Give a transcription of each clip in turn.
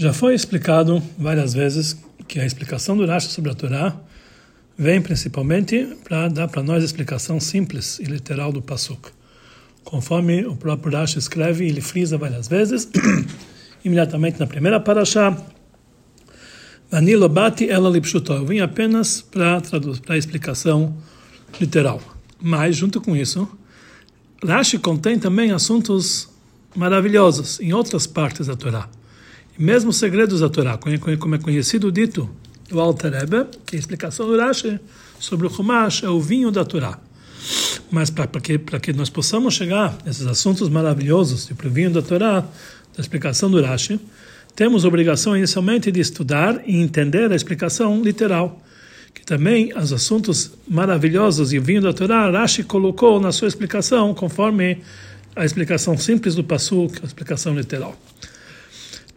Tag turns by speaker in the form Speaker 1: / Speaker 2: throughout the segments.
Speaker 1: Já foi explicado várias vezes que a explicação do Rashi sobre a Torá vem principalmente para dar para nós a explicação simples e literal do Pasuk. Conforme o próprio Rashi escreve, ele frisa várias vezes, imediatamente na primeira paraxá, Vanilo bati ela lipshutó. Eu vim apenas para a explicação literal. Mas, junto com isso, Rashi contém também assuntos maravilhosos em outras partes da Torá mesmo os segredos da Torá, como é conhecido o dito do Alter Rebbe, que é a explicação do Rashi sobre o Chumash é o vinho da Torá. Mas para que, que nós possamos chegar a esses assuntos maravilhosos, tipo o vinho da Torá, da explicação do Rashi, temos obrigação inicialmente de estudar e entender a explicação literal, que também os assuntos maravilhosos e o vinho da Torá, Rashi colocou na sua explicação conforme a explicação simples do Passuk, a explicação literal.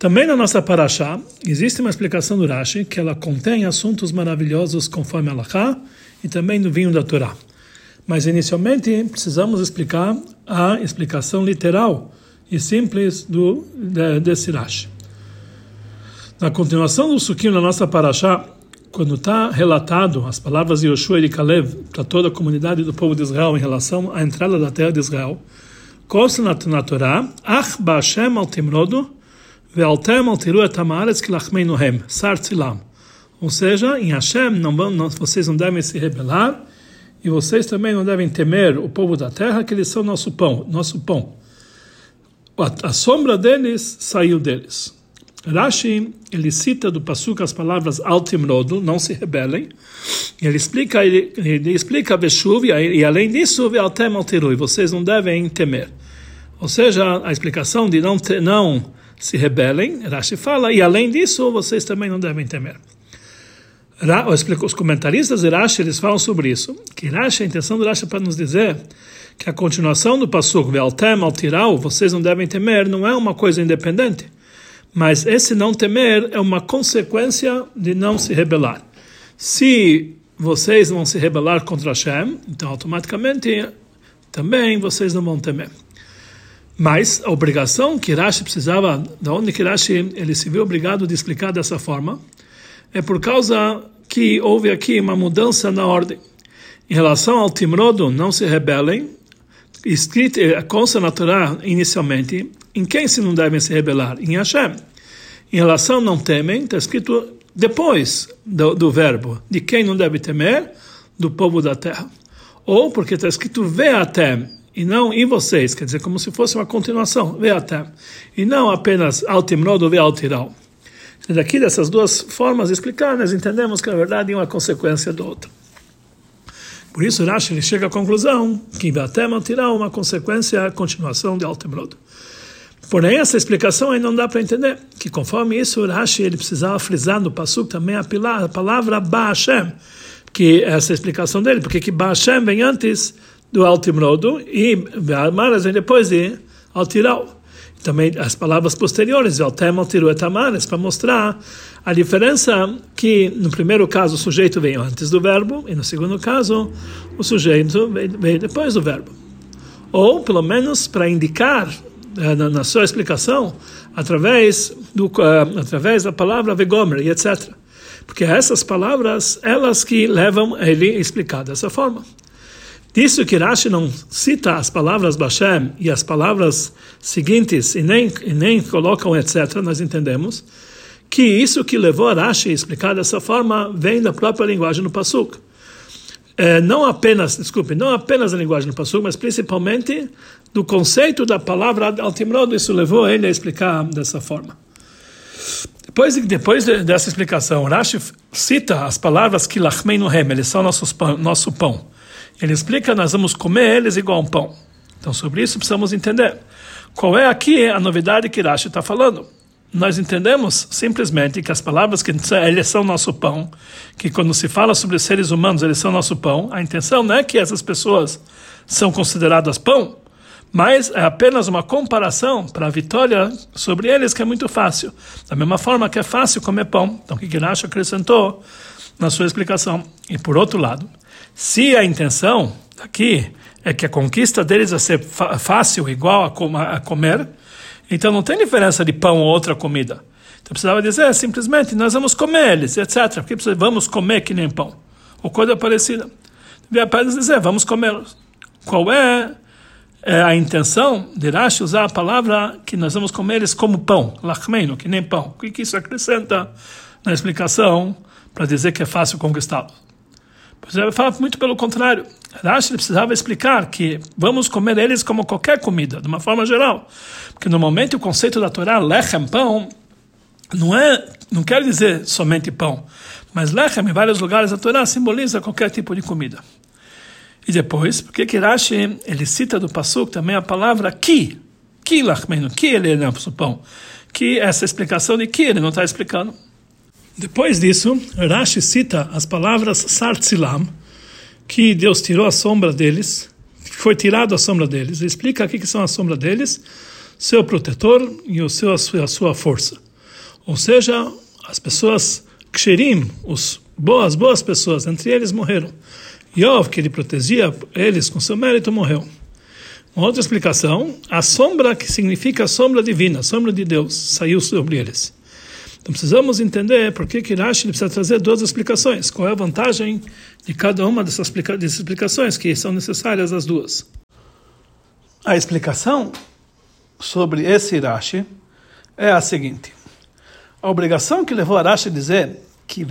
Speaker 1: Também na nossa paraxá existe uma explicação do Rashi que ela contém assuntos maravilhosos conforme a Lacha e também no vinho da Torá. Mas inicialmente precisamos explicar a explicação literal e simples do de, desse Rashi. Na continuação do Sukim na nossa paraxá, quando está relatado as palavras de Yoshua e de Kalev para toda a comunidade do povo de Israel em relação à entrada da terra de Israel, consta na, Torá, Ach Ba'Shem al Timrodu, ou seja, em Hashem não vão, não, vocês não devem se rebelar e vocês também não devem temer o povo da terra, que eles são nosso pão, nosso pão. A, a sombra deles saiu deles. Rashi, ele cita do Pasuk as palavras Altimrodu, não se rebelem, e ele explica, ele, ele explica Veshuv, e além disso, Altem Alterui, vocês não devem temer. Ou seja, a explicação de não, ter, não se Rashi fala, e além disso, vocês também não devem temer. Os comentaristas de Rashi, eles falam sobre isso, que Rashi, a intenção do Rashi é para nos dizer que a continuação do Pasuk, Ve'altem al vocês não devem temer, não é uma coisa independente, mas esse não temer é uma consequência de não se rebelar. Se vocês vão se rebelar contra Hashem, então automaticamente também vocês não vão temer. Mas a obrigação que Rashi precisava, da onde que Rashi ele se viu obrigado de explicar dessa forma, é por causa que houve aqui uma mudança na ordem. Em relação ao Timrodo, não se rebelem, escrito, eh, consta na Torá inicialmente, em quem se não devem se rebelar? Em Hashem. Em relação não temem, está escrito depois do, do verbo, de quem não deve temer? Do povo da terra. Ou porque está escrito veatem, e não em vocês, quer dizer, como se fosse uma continuação, veatem, e não apenas altimrod ou vealtiral. Daqui dessas duas formas nós entendemos que na verdade é uma consequência do outro. Por isso Rashi chega à conclusão que veatem altiral é uma consequência, a continuação de altimrod. Porém, essa explicação aí não dá para entender, que conforme isso, Rashi ele precisava frisar no Passuk também a palavra Ba'Hashem, que é essa explicação dele, porque que Ba'Hashem vem antes do Altimrodo e Amaras vem depois de Altiral. Também as palavras posteriores, Altem, Altiru et Amaras, para mostrar a diferença que no primeiro caso o sujeito vem antes do verbo e no segundo caso o sujeito vem depois do verbo. Ou, pelo menos, para indicar eh, na, sua explicação através do uh, através da palavra vegomer e etc. Porque essas palavras elas que levam ele a explicar dessa forma. Disso que Rashi não cita as palavras Bashem e as palavras seguintes e nem, e nem colocam etc., nós entendemos que isso que levou a Rashi a explicar dessa forma vem da própria linguagem do Pasuk. É, não apenas, desculpe, não apenas da linguagem do Pasuk, mas principalmente do conceito da palavra Altimrod, isso levou ele a explicar dessa forma. Depois, depois dessa explicação, Rashi cita as palavras que Lachmeinu Hem, eles são nossos pão, nosso pão. Ele explica, nós vamos comer eles igual um pão. Então, sobre isso precisamos entender. Qual é aqui a novidade que Rashi está falando? Nós entendemos simplesmente que as palavras que eles são nosso pão, que quando se fala sobre seres humanos, eles são nosso pão, a intenção não é que essas pessoas são consideradas pão, mas é apenas uma comparação para a vitória sobre eles que é muito fácil. Da mesma forma que é fácil comer pão. Então, o que Rashi acrescentou na sua explicação. E por outro lado, se a intenção aqui é que a conquista deles vai ser fácil, igual a, com a comer, então não tem diferença de pão ou outra comida. Então precisava dizer simplesmente, nós vamos comer eles, etc. Porque precisa, vamos comer que nem pão. Ou coisa parecida. Devia apenas dizer, vamos comê-los. Qual é, é, a intenção de Rashi usar a palavra que nós vamos comer eles como pão, lachmeino, que nem pão? O que, que isso acrescenta na explicação para dizer que é fácil conquistá-los? Ele fala muito pelo contrário. Rashi precisava explicar que vamos comer eles como qualquer comida, de uma forma geral. Porque normalmente o conceito da Torá, lechem, pão, não é, não quer dizer somente pão, mas lechem em vários lugares da Torá simboliza qualquer tipo de comida. E depois, porque que Rashi, ele cita do Passuk também a palavra ki, ki lachmenu, ki ele é o pão, que essa explicação de ki ele não está explicando. Depois disso, Rashi cita as palavras sartzilam, que Deus tirou a sombra deles, foi tirado a sombra deles. Ele explica o que são a sombra deles, seu protetor e o seu, a sua, a sua força. Ou seja, as pessoas ksherim, os boas, boas pessoas, entre eles morreram. Yov, que ele protegia eles com seu mérito, morreu. Uma outra explicação, a sombra que significa a sombra divina, a sombra de Deus, saiu sobre eles. Então precisamos entender por que que Rashi precisa trazer duas explicações. Qual é a vantagem de cada uma dessas, explicações, que são necessárias as duas. A explicação sobre esse Rashi é a seguinte. A obrigação que levou Rashi a dizer que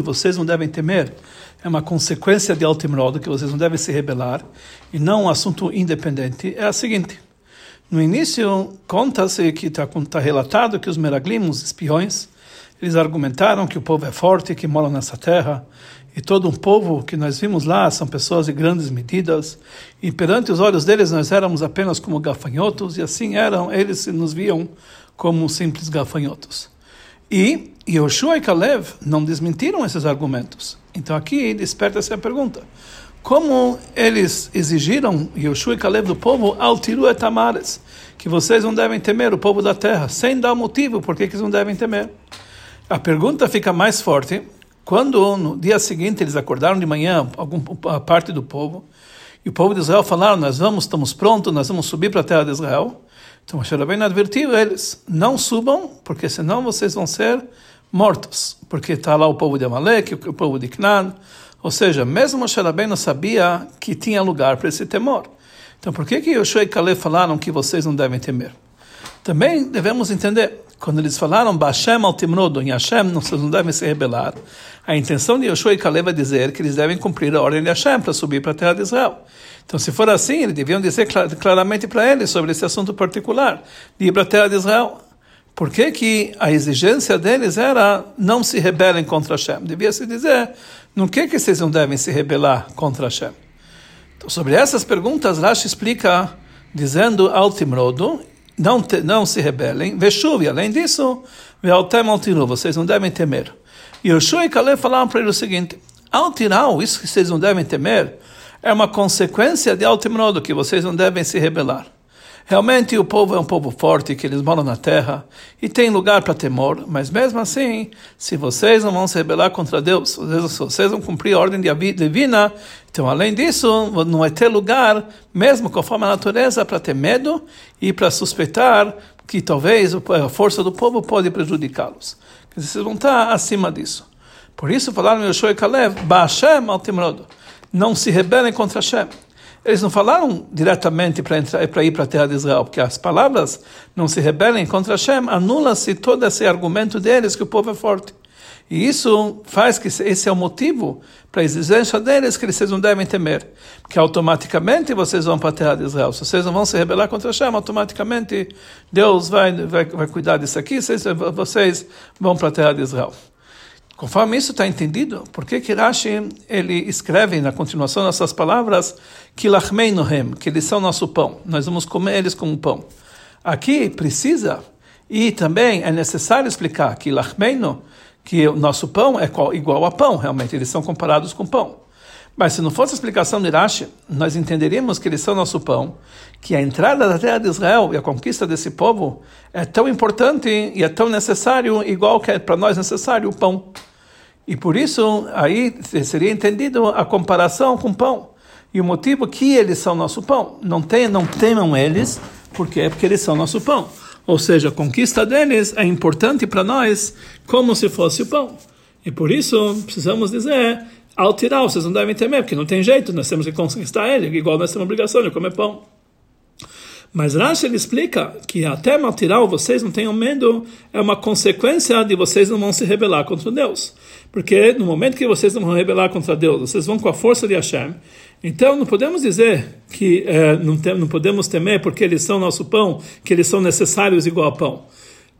Speaker 1: e vocês não devem temer, é uma consequência de Altimrod, que vocês não devem se rebelar, e não um assunto independente, é a seguinte. No início, conta-se que está tá relatado que os Meraglim, os espiões, eles argumentaram que o povo é forte, que mora nessa terra, e todo um povo que nós vimos lá são pessoas de grandes medidas, e perante os olhos deles nós éramos apenas como gafanhotos, e assim eram, eles nos viam como simples gafanhotos. E Yoshua e Kalev não desmentiram esses argumentos. Então aqui desperta-se a pergunta: como eles exigiram, Yoshua e Kalev do povo, altiru et amares, que vocês não devem temer o povo da terra, sem dar motivo por que eles não devem temer? A pergunta fica mais forte quando no dia seguinte eles acordaram de manhã, alguma parte do povo, e o povo de Israel falaram: Nós vamos, estamos prontos, nós vamos subir para a terra de Israel. Então Moshe Rabbeinu advertiu eles: Não subam, porque senão vocês vão ser mortos. Porque está lá o povo de Amalek, o povo de Canaan. Ou seja, mesmo Moshe Rabbeinu sabia que tinha lugar para esse temor. Então por que que Yoshua e Caleb falaram que vocês não devem temer? Também devemos entender quando eles falaram Bashem al Timrodo, em Hashem, vocês não devem se rebelar, a intenção de Yoshua e Caleb é dizer que eles devem cumprir a ordem de Hashem para subir para a terra de Israel. Então, se for assim, eles deviam dizer claramente para eles sobre esse assunto particular, de ir para a terra de Israel. Por que, que a exigência deles era não se rebelem contra Hashem? Devia se dizer, no que, que vocês não devem se rebelar contra Hashem? Então, sobre essas perguntas, Rashi explica, dizendo ao Timrodo, não, te, não se rebelem. Veshuv, além disso, Vealtem altiru, vocês não devem temer. E Yoshua e Caleb falaram para ele o seguinte: Altiral, isso que vocês não devem temer, é uma consequência de Altimrodo, que vocês não devem se rebelar. Realmente o povo é um povo forte, que eles moram na terra e tem lugar para temor, mas mesmo assim, se vocês não vão se rebelar contra Deus, se vocês vão cumprir a ordem divina, então além disso, não vai ter lugar, mesmo conforme a natureza, para ter medo e para suspeitar que talvez a força do povo pode prejudicá-los. Vocês vão estar acima disso. Por isso falaram Yoshua e Caleb, Ba'ashem al não se rebelem contra Hashem. Eles não falaram diretamente para ir para a terra de Israel, porque as palavras não se rebelem contra Hashem, anula-se todo esse argumento deles que o povo é forte. E isso faz que esse é o motivo para a exigência deles que eles não devem temer, porque automaticamente vocês vão para a terra de Israel. Se vocês não vão se rebelar contra Hashem, automaticamente Deus vai, vai, vai cuidar disso aqui, vocês, vocês vão para a terra de Israel. Conforme isso está entendido, por que que Rashi ele escreve na continuação dessas palavras que nohem, que eles são nosso pão, nós vamos comer eles como pão. Aqui precisa e também é necessário explicar que lachmeino, que o nosso pão é igual a pão, realmente eles são comparados com pão. Mas se não fosse a explicação de Rashi, nós entenderíamos que eles são nosso pão, que a entrada da terra de Israel e a conquista desse povo é tão importante e é tão necessário, igual que é para nós necessário o pão. E por isso, aí seria entendido a comparação com pão. E o motivo que eles são nosso pão. Não, tem, não temam eles, porque é porque eles são nosso pão. Ou seja, a conquista deles é importante para nós como se fosse o pão. E por isso precisamos dizer, ao tirar, vocês não devem temer, porque não tem jeito, nós temos que conquistar ele, igual nós temos a obrigação de comer pão. Mas Rashi ele explica que até Maltiral, vocês não tenham medo, é uma consequência de vocês não vão se rebelar contra Deus. Porque no momento que vocês não vão rebelar contra Deus, vocês vão com a força de Hashem. Então não podemos dizer que é, não, tem, não podemos temer porque eles são nosso pão, que eles são necessários igual a pão.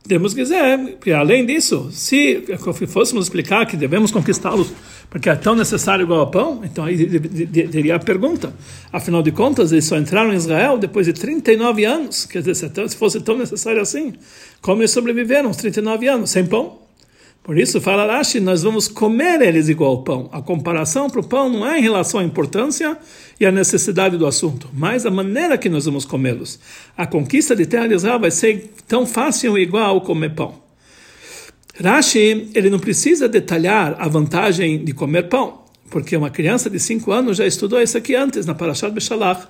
Speaker 1: Temos que dizer que além disso, se fôssemos explicar que devemos conquistá-los porque é tão necessário igual a pão, então aí teria a pergunta. Afinal de contas, eles só entraram em Israel depois de 39 anos. Quer dizer, se fosse tão necessário assim, como eles sobreviveram os 39 anos sem pão? Por isso, fala Rashi, nós vamos comer eles igual pão. A comparação para o pão não é em relação à importância e à necessidade do assunto, mas a maneira que nós vamos comê-los. A conquista de terra de Israel vai ser tão fácil igual comer pão. Rashi, ele não precisa detalhar a vantagem de comer pão, porque uma criança de 5 anos já estudou isso aqui antes, na Parashat Beshalach.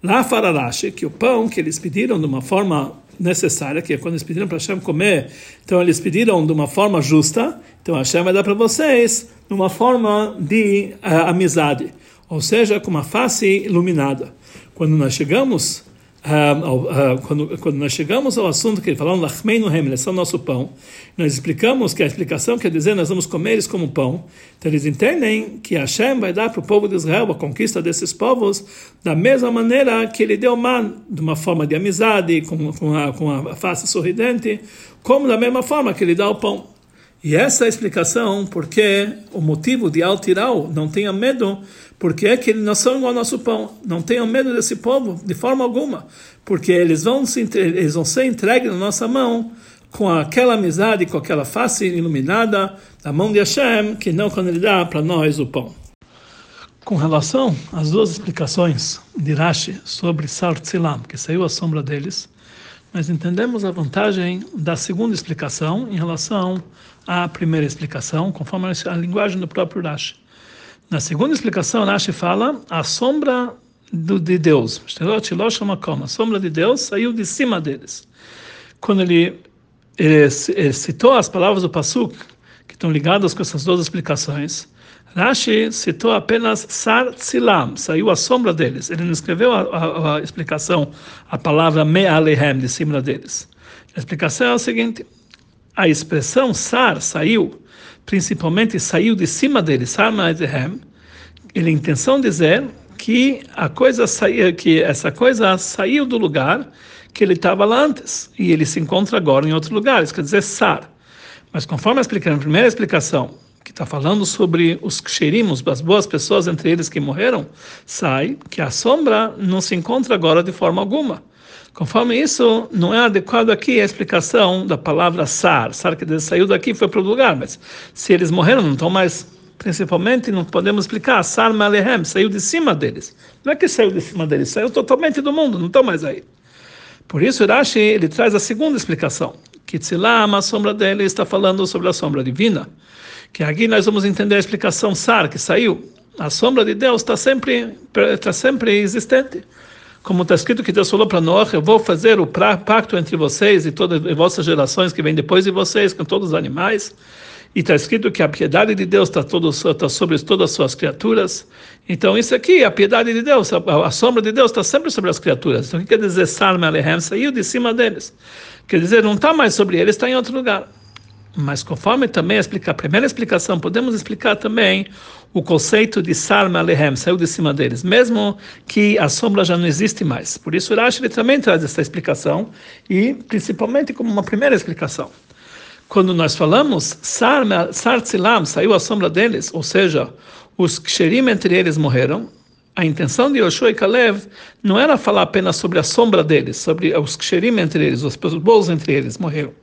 Speaker 1: Lá fala Rashi que o pão que eles pediram de uma forma necessária, que é quando eles pediram para Hashem comer, então eles pediram de uma forma justa, então Hashem vai dar para vocês de uma forma de uh, amizade, ou seja, com uma face iluminada. Quando nós chegamos quando, quando nós chegamos ao assunto que ele falou, Lachmeinu Hem, eles são nosso pão, nós explicamos que a explicação quer dizer nós vamos comer eles como pão. Então eles entendem que Hashem vai dar para o povo de Israel a conquista desses povos da mesma maneira que ele deu man, de uma forma de amizade, com, com, a, com a face sorridente, como da mesma forma que ele dá o pão. E essa é a explicação porque o motivo de Altiral não tenha medo, porque é que eles não são igual ao nosso pão. Não tenham medo desse povo de forma alguma, porque eles vão, se, eles vão ser entregues na nossa mão com aquela amizade, com aquela face iluminada da mão de Hashem, que não quando ele dá para nós o pão. Com relação às duas explicações de Rashi sobre Sartzilam, que saiu a sombra deles, nós entendemos a vantagem da segunda explicação em relação à primeira explicação, conforme a linguagem do próprio Rashi. Na segunda explicação, Rashi fala a sombra do, de Deus, a sombra de Deus saiu de cima deles. Quando ele, ele, ele citou as palavras do Pasuk, que estão ligadas com essas duas explicações, Rashi citou apenas Sar Tzilam, saiu a sombra deles. Ele não escreveu a, a, a explicação, a palavra Me Alehem, de cima deles. A explicação é o seguinte: a expressão Sar saiu principalmente saiu de cima dele, Sarmaezehem, ele a intenção dizer que a coisa saía, que essa coisa saiu do lugar que ele estava lá antes e ele se encontra agora em outro lugar, isso quer dizer Sar. Mas conforme na primeira explicação, que está falando sobre os ksherimos, as boas pessoas entre eles que morreram, sai que a sombra não se encontra agora de forma alguma. Conforme isso, não é adequado aqui a explicação da palavra sar. Sar que saiu daqui foi para o lugar, mas se eles morreram, não estão mais. Principalmente, não podemos explicar. Sar Malehem saiu de cima deles. Não é que saiu de cima deles, saiu totalmente do mundo, não estão mais aí. Por isso, Rashi ele traz a segunda explicação. Que a sombra dele, está falando sobre a sombra divina. Que aqui nós vamos entender a explicação Sar, que saiu. A sombra de Deus está sempre, está sempre existente como está escrito que Deus falou para nós, eu vou fazer o pacto entre vocês e todas as vossas gerações que vêm depois de vocês, com todos os animais. E está escrito que a piedade de Deus está, está sobre todas as suas criaturas. Então, isso aqui, a piedade de Deus, a, a sombra de Deus está sempre sobre as criaturas. Então, o que quer dizer Salma Alehem? Saiu de cima deles. Quer dizer, não está mais sobre eles, está em outro lugar. Mas conforme também a primeira explicação, podemos explicar também o conceito de Sarma Alehem, saiu de cima deles, mesmo que a sombra já não existe mais. Por isso, Rashi ele também traz essa explicação, e principalmente como uma primeira explicação. Quando nós falamos Sartzilam, saiu a sombra deles, ou seja, os Ksherim entre eles morreram, a intenção de Yoshua e Kalev não era falar apenas sobre a sombra deles, sobre os Ksherim entre eles, os bons entre eles morreram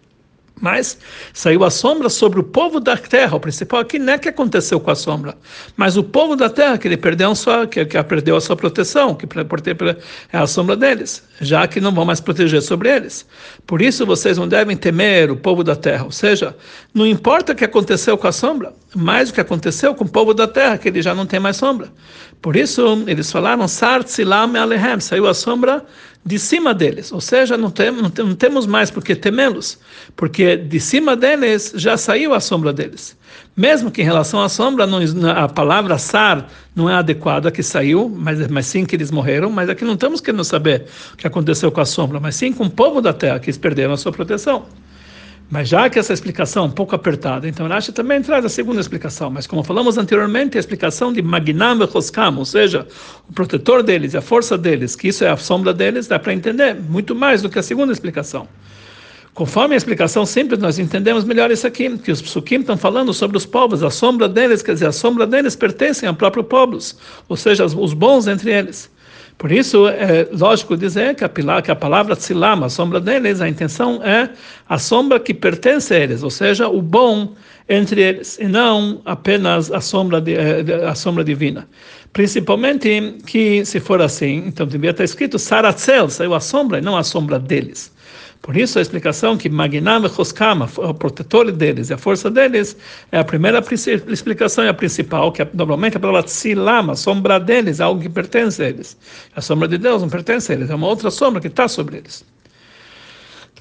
Speaker 1: mas saiu a sombra sobre o povo da terra. O principal aqui não é que aconteceu com a sombra, mas o povo da terra que ele perdeu sua, que, que perdeu a sua proteção, que é a sombra deles, já que não vão mais proteger sobre eles. Por isso vocês não devem temer o povo da terra. Ou seja, não importa o que aconteceu com a sombra, mais o que aconteceu com o povo da terra, que ele já não tem mais sombra. Por isso eles falaram Sar Tzilam Alehem, saiu a sombra de cima deles, ou seja, não, tem, não, tem, não temos mais por que temê-los, porque de cima deles já saiu a sombra deles. Mesmo que em relação à sombra, não, a palavra sar não é adequada que saiu, mas, mas sim que eles morreram, mas aqui não estamos querendo saber o que aconteceu com a sombra, mas sim com o povo da terra, que eles perderam a sua proteção. Mas já que essa explicação é um pouco apertada, então Rashi também traz a segunda explicação. Mas como falamos anteriormente, a explicação de Magnam Choskam, ou seja, o protetor deles a força deles, que isso é a sombra deles, dá para entender muito mais do que a segunda explicação. Conforme a explicação simples, nós entendemos melhor isso aqui, que os psukim estão falando sobre os povos, a sombra deles, quer dizer, a sombra deles pertencem ao próprio povos, ou seja, os bons entre eles. Por isso, é lógico dizer que a, que a palavra tzilam, a sombra deles, a intenção é a sombra que pertence a eles, ou seja, o bom entre eles, e não apenas a sombra, de, eh, a sombra divina. Principalmente que, se for assim, então devia estar escrito Saratzel, saiu a sombra e não a sombra deles. Por isso a explicação que Magnam Choskama, o protetor deles a força deles, é a primeira explicação e a principal, que é, normalmente a palavra Tzilam, a sombra deles, é algo que pertence a eles. A sombra de Deus não pertence a eles, é uma outra sombra que está sobre eles.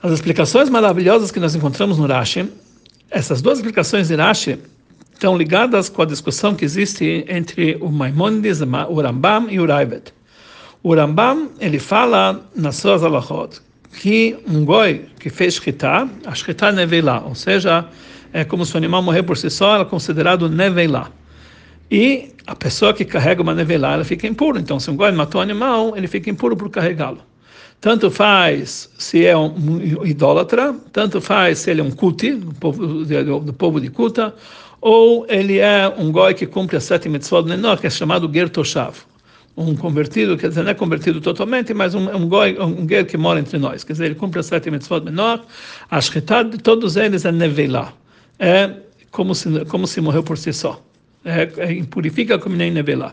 Speaker 1: As explicações maravilhosas que nós encontramos no Rashi, essas duas explicações de Rashi estão ligadas com a discussão que existe entre o Maimonides, o Rambam e o Raibet. O Rambam, ele fala nas suas alahot, que um goi que fez shkita, a shkita neveilá, ou seja, é como se o animal morrer por si só, ela é considerado neveilá. E a pessoa que carrega uma neveilá, ela fica impura. Então, se um goi matou um animal, ele fica impuro por carregá-lo. Tanto faz se é um idólatra, tanto faz se ele é um kuti, do povo, do, do povo de Kuta, ou ele é um goi que cumpre a sete mitzvot menor, que é chamado Gertoshav um convertido, quer dizer, não é convertido totalmente, mas um, um, goi, um guer que mora entre nós. Quer dizer, ele cumpre as sete mitzvot menor, a shkita de todos eles é nevelá. É como se, como se morreu por si só. É, é, impurifica como nem nevelá.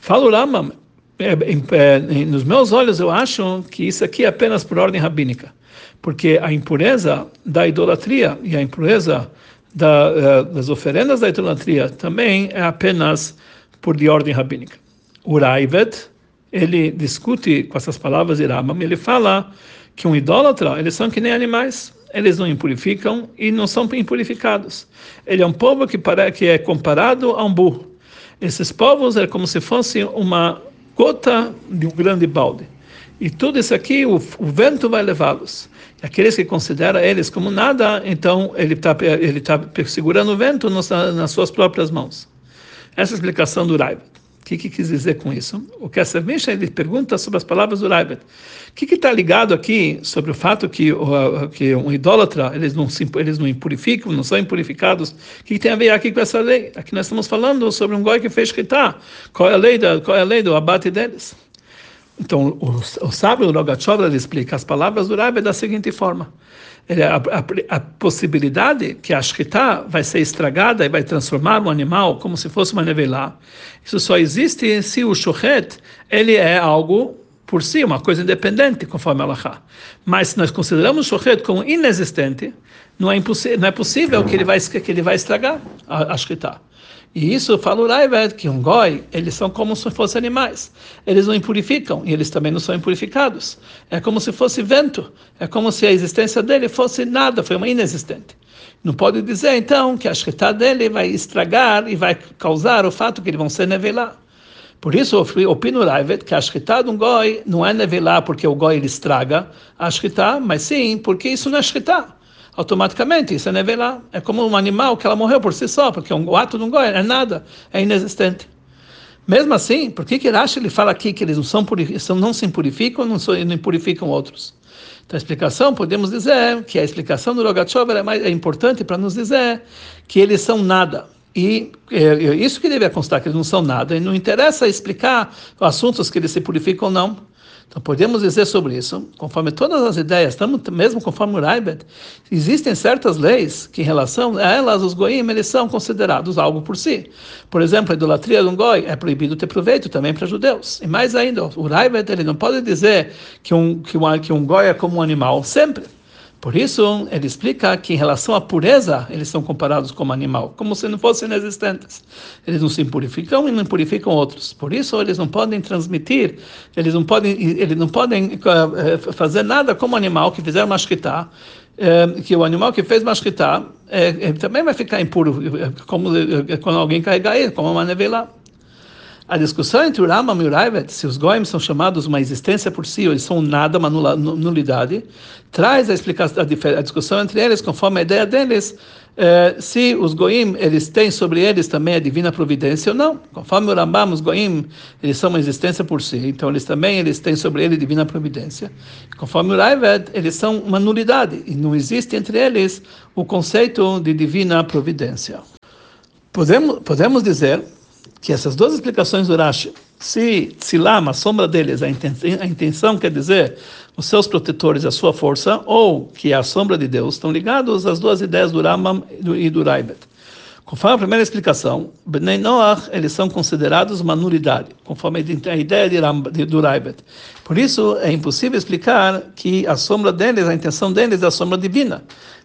Speaker 1: Fala o Rambam, é, é, nos meus olhos eu acho que isso aqui é apenas por ordem rabínica, porque a impureza da idolatria e a impureza da, das oferendas da idolatria também é apenas por de ordem rabínica. O Raivet, ele discute com essas palavras de Rambam, ele fala que um idólatra, eles são que nem animais, eles não impurificam e não são impurificados. Ele é um povo que, para, que é comparado a um burro. Esses povos é como se fosse uma gota de um grande balde. E tudo isso aqui, o, o vento vai levá-los. Aqueles que consideram eles como nada, então ele está ele tá segurando o vento nas, nas suas próprias mãos. Essa é a explicação do Raiva. O que, que quis dizer com isso? O que essa ele pergunta sobre as palavras do Raibet. O que está ligado aqui sobre o fato que, o, que um idólatra eles não, se, eles não impurificam, não são impurificados? O que, que, tem a ver aqui com essa lei? Aqui nós estamos falando sobre um goi que fez Shkita. Qual é a lei, da, qual é a lei do abate deles? Então, o, o sábio Rogachov explica as palavras do Raibet da seguinte forma a, a, a, possibilidade que a shkita vai ser estragada e vai transformar um animal como se fosse uma nevelá, isso só existe se o shochet ele é algo por si, uma coisa independente, conforme Allah. Mas se nós consideramos o shochet como inexistente, não é, não é possível que ele vai, que ele vai estragar a, a shkita. E isso fala o Raivet, que um goi, eles são como se fossem animais. Eles não impurificam e eles também não são impurificados. É como se fosse vento. É como se a existência dele fosse nada, foi uma inexistente. Não pode dizer, então, que a shkita dele vai estragar e vai causar o fato que eles vão ser nevelá. Por isso, opino Raivet que a shkita de um goi não é nevelá porque o goi ele estraga a shkita, mas sim porque isso não é shkita automaticamente isso é nevelá. É como um animal que ela morreu por si só, porque o ato não goi é nada, é inexistente. Mesmo assim, por que que Rashi ele fala aqui que eles não, são, não se purificam não, são, não purificam outros? Então a explicação, podemos dizer que a explicação do Rogatchover é, mais, é importante para nos dizer que eles são nada. E é isso que deve constar, que eles não são nada. E não interessa explicar assuntos que eles se purificam ou não. Então podemos dizer sobre isso, conforme todas as ideias, mesmo conforme o Raibet, existem certas leis que em relação a elas os goim eles são considerados algo por si. Por exemplo, a idolatria de um goi é proibido ter proveito também para judeus. E mais ainda, o Raibet ele não pode dizer que um que um, que um goi é como um animal sempre. Por isso, ele explica que em relação à pureza, eles são comparados como animal, como se não fossem inexistentes. Eles não se purificam e não purificam outros. Por isso, eles não podem transmitir, eles não podem, eles não podem uh, fazer nada como animal que fizer mashkitá, uh, que o animal que fez mashkitá também vai ficar impuro, como quando alguém carregar ele, como uma nevela. A discussão entre o Rambam e o Raivet, se os goim são chamados uma existência por si ou eles são nada, uma nulidade, traz a explicação, a, discussão entre eles conforme a ideia deles, eh, se os goim eles têm sobre eles também a divina providência ou não. Conforme o Rambam, os goim eles são uma existência por si, então eles também eles têm sobre eles divina providência. Conforme o Raivet, eles são uma nulidade e não existe entre eles o conceito de divina providência. Podemos podemos dizer que essas duas explicações do Rashi, se Tzilam, a sombra deles, a intenção, a intenção quer dizer os seus protetores, a sua força, ou que é a sombra de Deus, estão ligados às duas ideias do Rambam e do Raibet. Conforme a primeira explicação, Bnei Noach, eles são considerados uma nulidade, conforme a ideia de, de, do Raibet. Por isso, é impossível explicar que a sombra deles, a intenção deles é a sombra divina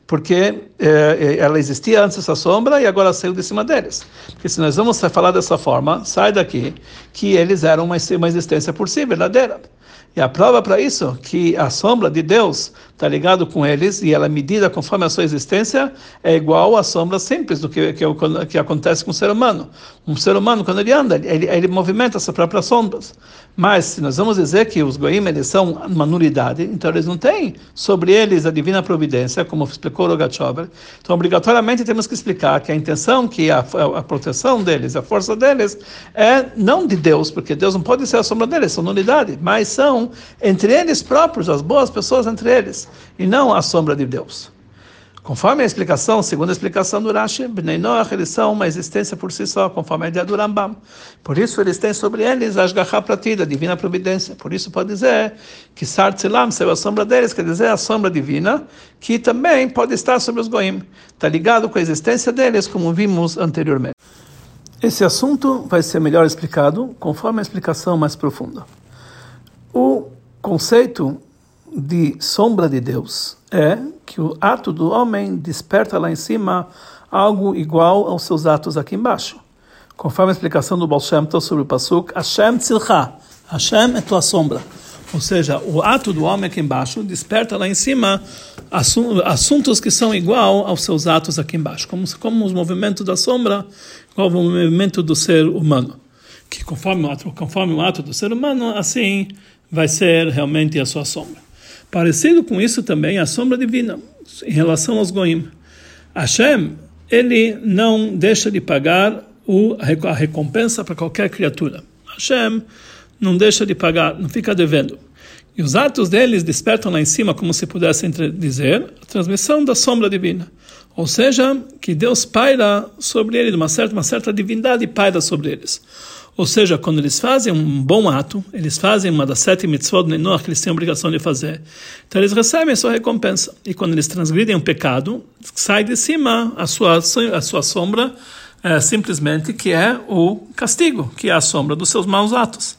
Speaker 1: porque eh, ela existia antes essa sombra e agora saiu de cima deles. Porque se nós vamos falar dessa forma, sai daqui que eles eram uma, uma existência por si, verdadeira. E a prova para isso, que a sombra de Deus está ligado com eles e ela é medida conforme a sua existência, é igual à sombra simples do que, que, que acontece com o ser humano. Um ser humano, quando ele anda, ele, ele movimenta suas próprias sombras. Mas, se nós vamos dizer que os goim, eles são uma nulidade, então eles não têm sobre eles a divina providência, como explicou Rogachover. Então, obrigatoriamente, temos que explicar que a intenção, que a, a, a proteção deles, a força deles, é não de Deus, porque Deus não pode ser a sombra deles, são nulidade, mas são entre eles próprios, as boas pessoas entre eles, e não a sombra de Deus. Conforme a explicação, segundo a explicação do Rashi, Bnei Noach, eles são uma existência por si só, conforme a ideia do Rambam. Por isso, eles têm sobre eles a Ashgaha Pratida, a divina providência. Por isso, pode dizer que Sartzilam, saiu a sombra deles, quer dizer a sombra divina, que também pode estar sobre os Goim. Está ligado com a existência deles, como vimos anteriormente. Esse assunto vai ser melhor explicado conforme a explicação mais profunda. O conceito de sombra de Deus é que o ato do homem desperta lá em cima algo igual aos seus atos aqui embaixo. Conforme a explicação do Baal Shem Tov sobre o Pasuk, Hashem tzilcha, Hashem é tua sombra. Ou seja, o ato do homem aqui embaixo desperta lá em cima assuntos que são igual aos seus atos aqui embaixo, como, como os movimentos da sombra, igual ao movimento do ser humano. Que conforme o ato, conforme o ato do ser humano, assim vai ser realmente a sua sombra. Parecido com isso também a sombra divina em relação aos goim. Hashem, ele não deixa de pagar o, a recompensa para qualquer criatura. Hashem não deixa de pagar, não fica devendo. E os atos deles despertam lá em cima, como se pudesse dizer, a transmissão da sombra divina. Ou seja, que Deus paira sobre eles, uma certa, uma certa divindade paira sobre eles. Ou seja, quando eles fazem um bom ato, eles fazem uma das sete mitzvot de Noach que eles têm a obrigação de fazer, então eles recebem a sua recompensa. E quando eles transgridem um pecado, sai de cima a sua, a sua sombra, é, simplesmente que é o castigo, que é a sombra dos seus maus atos.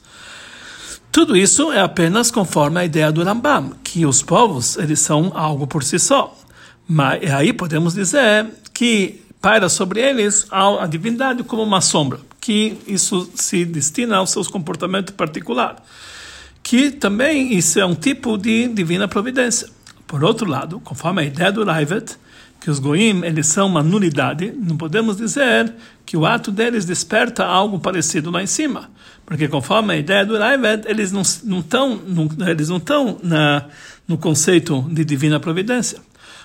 Speaker 1: Tudo isso é apenas conforme a ideia do Rambam, que os povos eles são algo por si só. Mas aí podemos dizer que paira sobre eles a divindade como uma sombra que isso se destina ao seu comportamento particular, que também isso é um tipo de divina providência. Por outro lado, conforme a ideia do Raivet, que os goim eles são uma nulidade, não podemos dizer que o ato deles desperta algo parecido lá em cima, porque conforme a ideia do Raivet, eles não estão eles não estão no conceito de divina providência.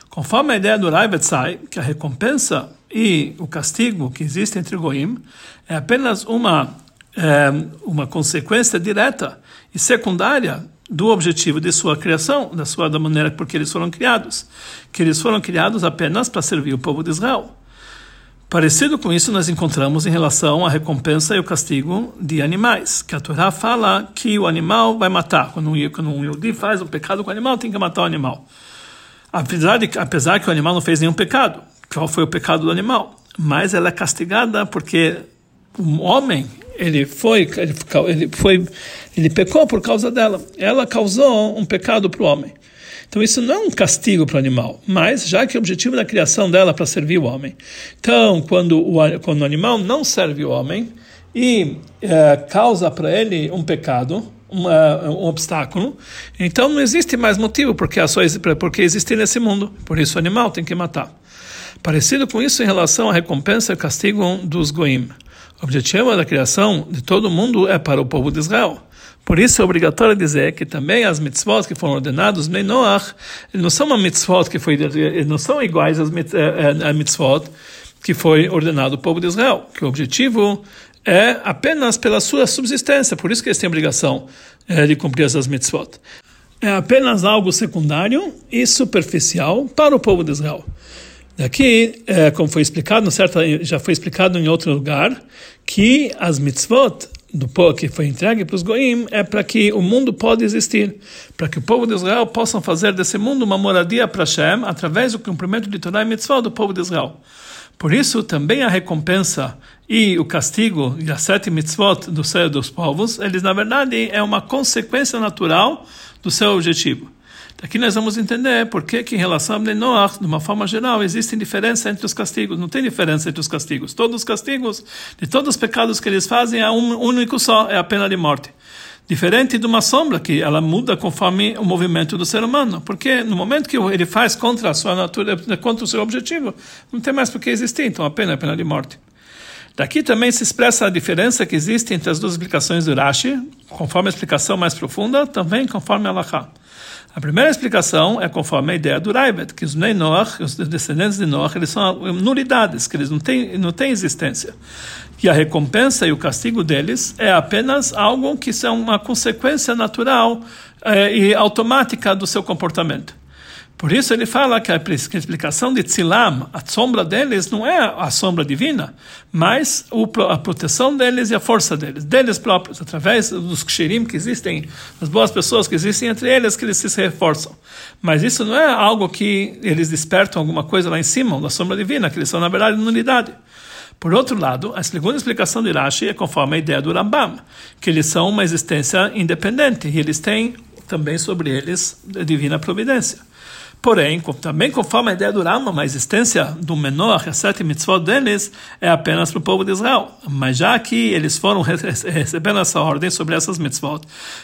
Speaker 1: Conforme a ideia do Raivet sai, que a recompensa e o castigo que existe entre goim é apenas uma é, uma consequência direta e secundária do objetivo de sua criação, da sua da maneira por que eles foram criados, que eles foram criados apenas para servir o povo de Israel. Parecido com isso, nós encontramos em relação à recompensa e o castigo de animais, que a Torá fala que o animal vai matar. Quando um, quando um faz um pecado com o animal, tem que matar o animal. Apesar, de, apesar que o animal não fez nenhum pecado. Qual foi o pecado do animal? Mas ela é castigada porque o homem ele foi ele, ele foi ele pecou por causa dela ela causou um pecado para o homem Então isso não é um castigo para o animal, mas já que o objetivo da criação dela é para servir o homem. Então, quando o, quando o animal não serve o homem e é, causa para ele um pecado, um obstáculo, então não existe mais motivo porque, porque existir nesse mundo. Por isso o animal tem que matar. Parecido com isso em relação à recompensa e castigo dos goim. O objetivo da criação de todo mundo é para o povo de Israel. Por isso é obrigatório dizer que também as mitzvot que foram ordenados em Noach não são uma mitzvot que foi não são iguais às eh, eh, mitzvot que foi ordenado ao povo de Israel, que o objetivo é apenas pela sua subsistência, por isso que eles têm obrigação é, de cumprir essas mitzvot. É apenas algo secundário e superficial para o povo de Israel. Daqui, é, como foi explicado, certo, já foi explicado em outro lugar, que as mitzvot do povo que foi entregue para os goim é para que o mundo pode existir, para que o povo de Israel possam fazer desse mundo uma moradia para Hashem através do cumprimento de Torah e mitzvah do povo de Israel. Por isso, também a recompensa e o castigo e as sete mitzvot do céu dos povos, eles na verdade é uma consequência natural do seu objetivo. Aqui nós vamos entender por que, em relação a Noach, de uma forma geral, existe diferença entre os castigos. Não tem diferença entre os castigos. Todos os castigos, de todos os pecados que eles fazem, é um único só, é a pena de morte. Diferente de uma sombra, que ela muda conforme o movimento do ser humano. Porque no momento que ele faz contra a sua natureza, contra o seu objetivo, não tem mais por que existir. Então a pena é a pena de morte. Daqui também se expressa a diferença que existe entre as duas explicações do Rashi, conforme a explicação mais profunda, também conforme a Lacha. A primeira explicação é conforme a ideia do Raibet, que os Bnei os descendentes de Noach, eles são nulidades, que eles não têm, não têm existência. E a recompensa e o castigo deles é apenas algo que são uma consequência natural eh, e automática do seu comportamento. Por isso ele fala que a explicação de Tzilam, a sombra deles, não é a sombra divina, mas a proteção deles e a força deles, deles próprios, através dos kshirim que existem, das boas pessoas que existem entre eles, que eles se reforçam. Mas isso não é algo que eles despertam alguma coisa lá em cima, da sombra divina, que eles são, na verdade, nulidade. Por outro lado, a segunda explicação de Rashi é conforme a ideia do Rambam, que eles são uma existência independente e eles têm também sobre eles a divina providência. Porém, também conforme a ideia do Rama, a existência do menor, as sete mitzvot deles, é apenas para o povo de Israel. Mas já que eles foram recebendo essa ordem sobre essas mitzvot,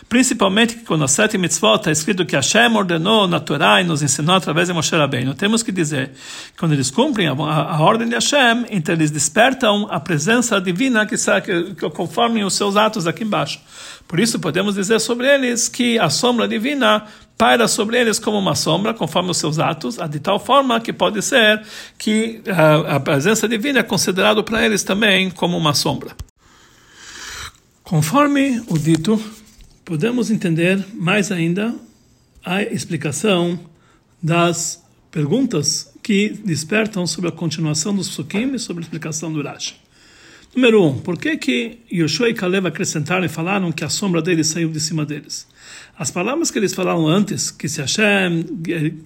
Speaker 1: principalmente quando as sete mitzvot está escrito que Hashem ordenou na Torá e nos ensinou através de Moshe Rabbeinu, temos que dizer que quando eles cumprem a, a, a, ordem de Hashem, então eles despertam a presença divina que, que, que conforme os seus atos aqui embaixo. Por isso podemos dizer sobre eles que a sombra divina paira sobre eles como uma sombra, conforme os seus atos, de tal forma que pode ser que a, a presença divina é considerada para eles também como uma sombra. Conforme o dito, podemos entender mais ainda a explicação das perguntas que despertam sobre a continuação dos psukim e sobre a explicação do Rashi. Número um, por que que Yoshua e Caleb acrescentaram e falaram que a sombra deles saiu de cima deles? As palavras que eles falaram antes, que se Hashem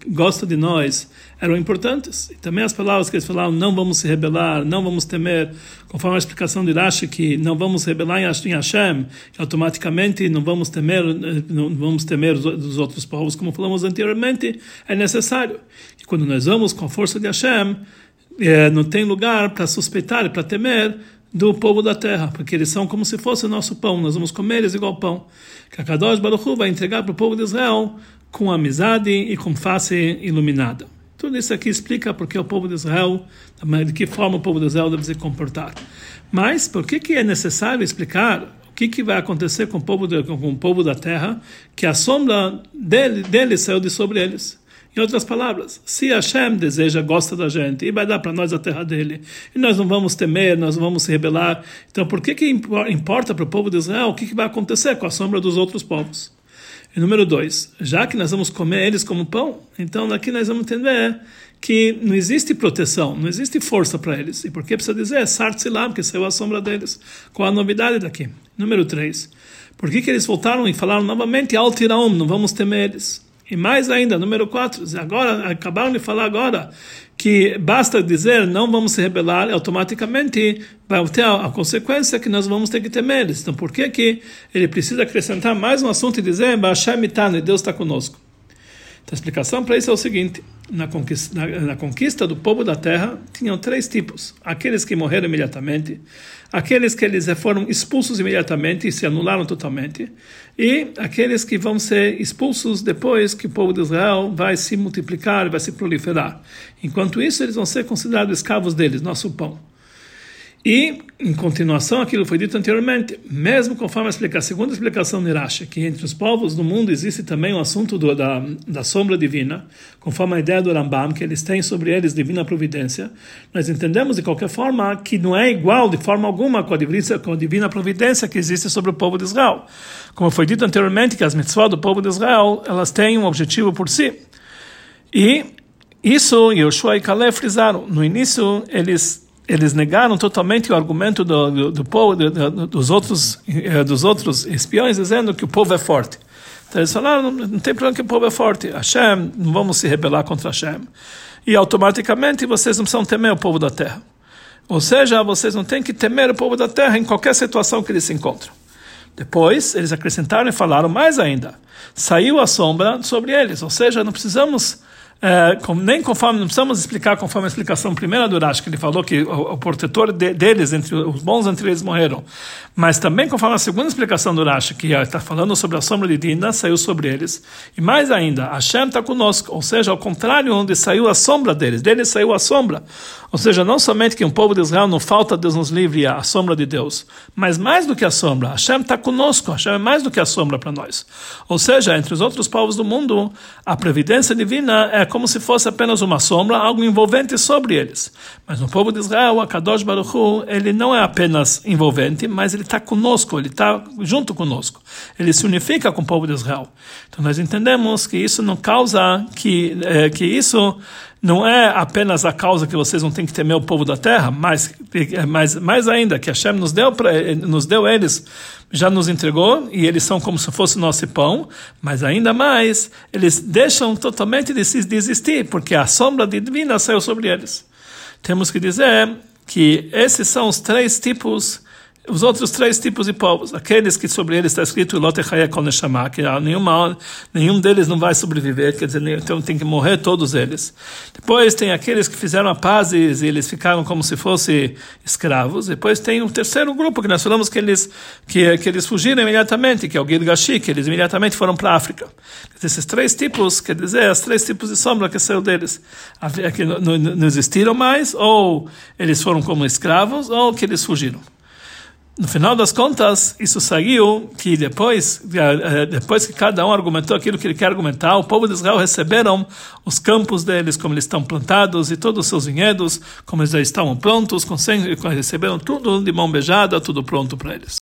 Speaker 1: gosta de nós, eram importantes. E também as palavras que eles falaram, não vamos se rebelar, não vamos temer, conforme a explicação de Rashi, que não vamos rebelar em Hashem, que automaticamente não vamos temer, não vamos temer dos outros povos, como falamos anteriormente, é necessário. E quando nós vamos com a força de Hashem, é, não tem lugar para suspeitar, para temer do povo da terra, porque eles são como se fosse o nosso pão, nós vamos comer eles igual pão. Que a Kadosh Baruch Hu vai entregar para o povo de Israel com amizade e com face iluminada. Tudo isso aqui explica porque o povo de Israel, de que forma o povo de Israel deve se comportar. Mas por que, que é necessário explicar o que, que vai acontecer com o povo, de, com o povo da terra, que a sombra dele, dele saiu de sobre eles? Em outras palavras, se Hashem deseja, gosta da gente e vai dar para nós a terra dele, e nós não vamos temer, nós não vamos se rebelar, então por que, que importa para o povo de Israel o que, que vai acontecer com a sombra dos outros povos? E número dois, já que nós vamos comer eles como pão, então daqui nós vamos entender que não existe proteção, não existe força para eles. E por que precisa dizer Sartzilam, que saiu a sombra deles? Qual a novidade daqui? Número três, por que, que eles voltaram e falaram novamente Altiraum, não vamos temer eles? E mais ainda, número 4, agora, acabaram de falar agora que basta dizer não vamos se rebelar, automaticamente vai ter a, consequência que nós vamos ter que temer. Então, por que, que ele precisa acrescentar mais um assunto e dizer Hashem Deus está conosco? Então a explicação para isso é o seguinte: na conquista, na, na conquista, do povo da terra tinham três tipos: aqueles que morreram imediatamente, aqueles que eles foram expulsos imediatamente e se anularam totalmente, e aqueles que vão ser expulsos depois que o povo de Israel vai se multiplicar, vai se proliferar. Enquanto isso, eles vão ser considerados escravos deles, nosso pão. E, em continuação, aquilo foi dito anteriormente, mesmo conforme a, explicação, segunda explicação de Rashi, que entre os povos do mundo existe também o assunto do, da, da sombra divina, conforme a ideia do Rambam, que eles têm sobre eles divina providência, nós entendemos de qualquer forma que não é igual de forma alguma com a divina, com a divina providência que existe sobre o povo de Israel. Como foi dito anteriormente, que as mitzvot do povo de Israel, elas têm um objetivo por si. E isso Yoshua e Caleb frisaram. No início, eles eles negaram totalmente o argumento do, do, do povo, do, dos outros eh, dos outros espiões, dizendo que o povo é forte. Então eles falaram, não, não tem problema que o povo é forte. Hashem, não vamos se rebelar contra Hashem. E automaticamente vocês não precisam temer o povo da terra. Ou seja, vocês não têm que temer o povo da terra em qualquer situação que eles se encontram. Depois, eles acrescentaram e falaram mais ainda. Saiu a sombra sobre eles. Ou seja, não precisamos é, com, nem conforme, não precisamos explicar conforme a explicação primeira do Rashi, que ele falou que o, o protetor de, deles, entre os bons entre eles morreram. Mas também conforme a segunda explicação do Rashi, que está falando sobre a sombra de Dina, saiu sobre eles. E mais ainda, Hashem está conosco, ou seja, ao contrário, onde saiu a sombra deles, deles saiu a sombra. Ou seja, não somente que um povo de Israel não falta Deus nos livre a sombra de Deus, mas mais do que a sombra, Hashem está conosco, Hashem é mais do que a sombra para nós. Ou seja, entre os outros povos do mundo, a previdência divina é como se fosse apenas uma sombra, algo envolvente sobre eles. Mas no povo de Israel, a Kadosh Baruch Hu, ele não é apenas envolvente, mas ele está conosco, ele está junto conosco. Ele se unifica com o povo de Israel. Então nós entendemos que isso não causa que, é, que isso não é apenas a causa que vocês não têm que temer o povo da terra, mas, mas mais ainda, que Hashem nos deu, pra, nos deu eles, já nos entregou, e eles são como se fosse nosso pão, mas ainda mais, eles deixam totalmente de desistir, porque a sombra divina saiu sobre eles. Temos que dizer que esses são os três tipos os outros três tipos de povos, aqueles que sobre eles está escrito que nenhuma, nenhum deles não vai sobreviver, quer dizer, então tem que morrer todos eles. Depois tem aqueles que fizeram a paz e eles ficaram como se fossem escravos. Depois tem um terceiro grupo que nós falamos que eles que, que eles fugiram imediatamente, que é o Gilgashi, que eles imediatamente foram para a África. Esses três tipos, quer dizer, os três tipos de sombra que saiu deles, que não, não existiram mais, ou eles foram como escravos, ou que eles fugiram. No final das contas, isso saiu que depois, eh, depois que cada um argumentou aquilo que ele quer argumentar, o povo de Israel receberam os campos deles, como eles estão plantados, e todos os seus vinhedos, como eles já estavam prontos, receberam tudo de mão beijada, tudo pronto para eles.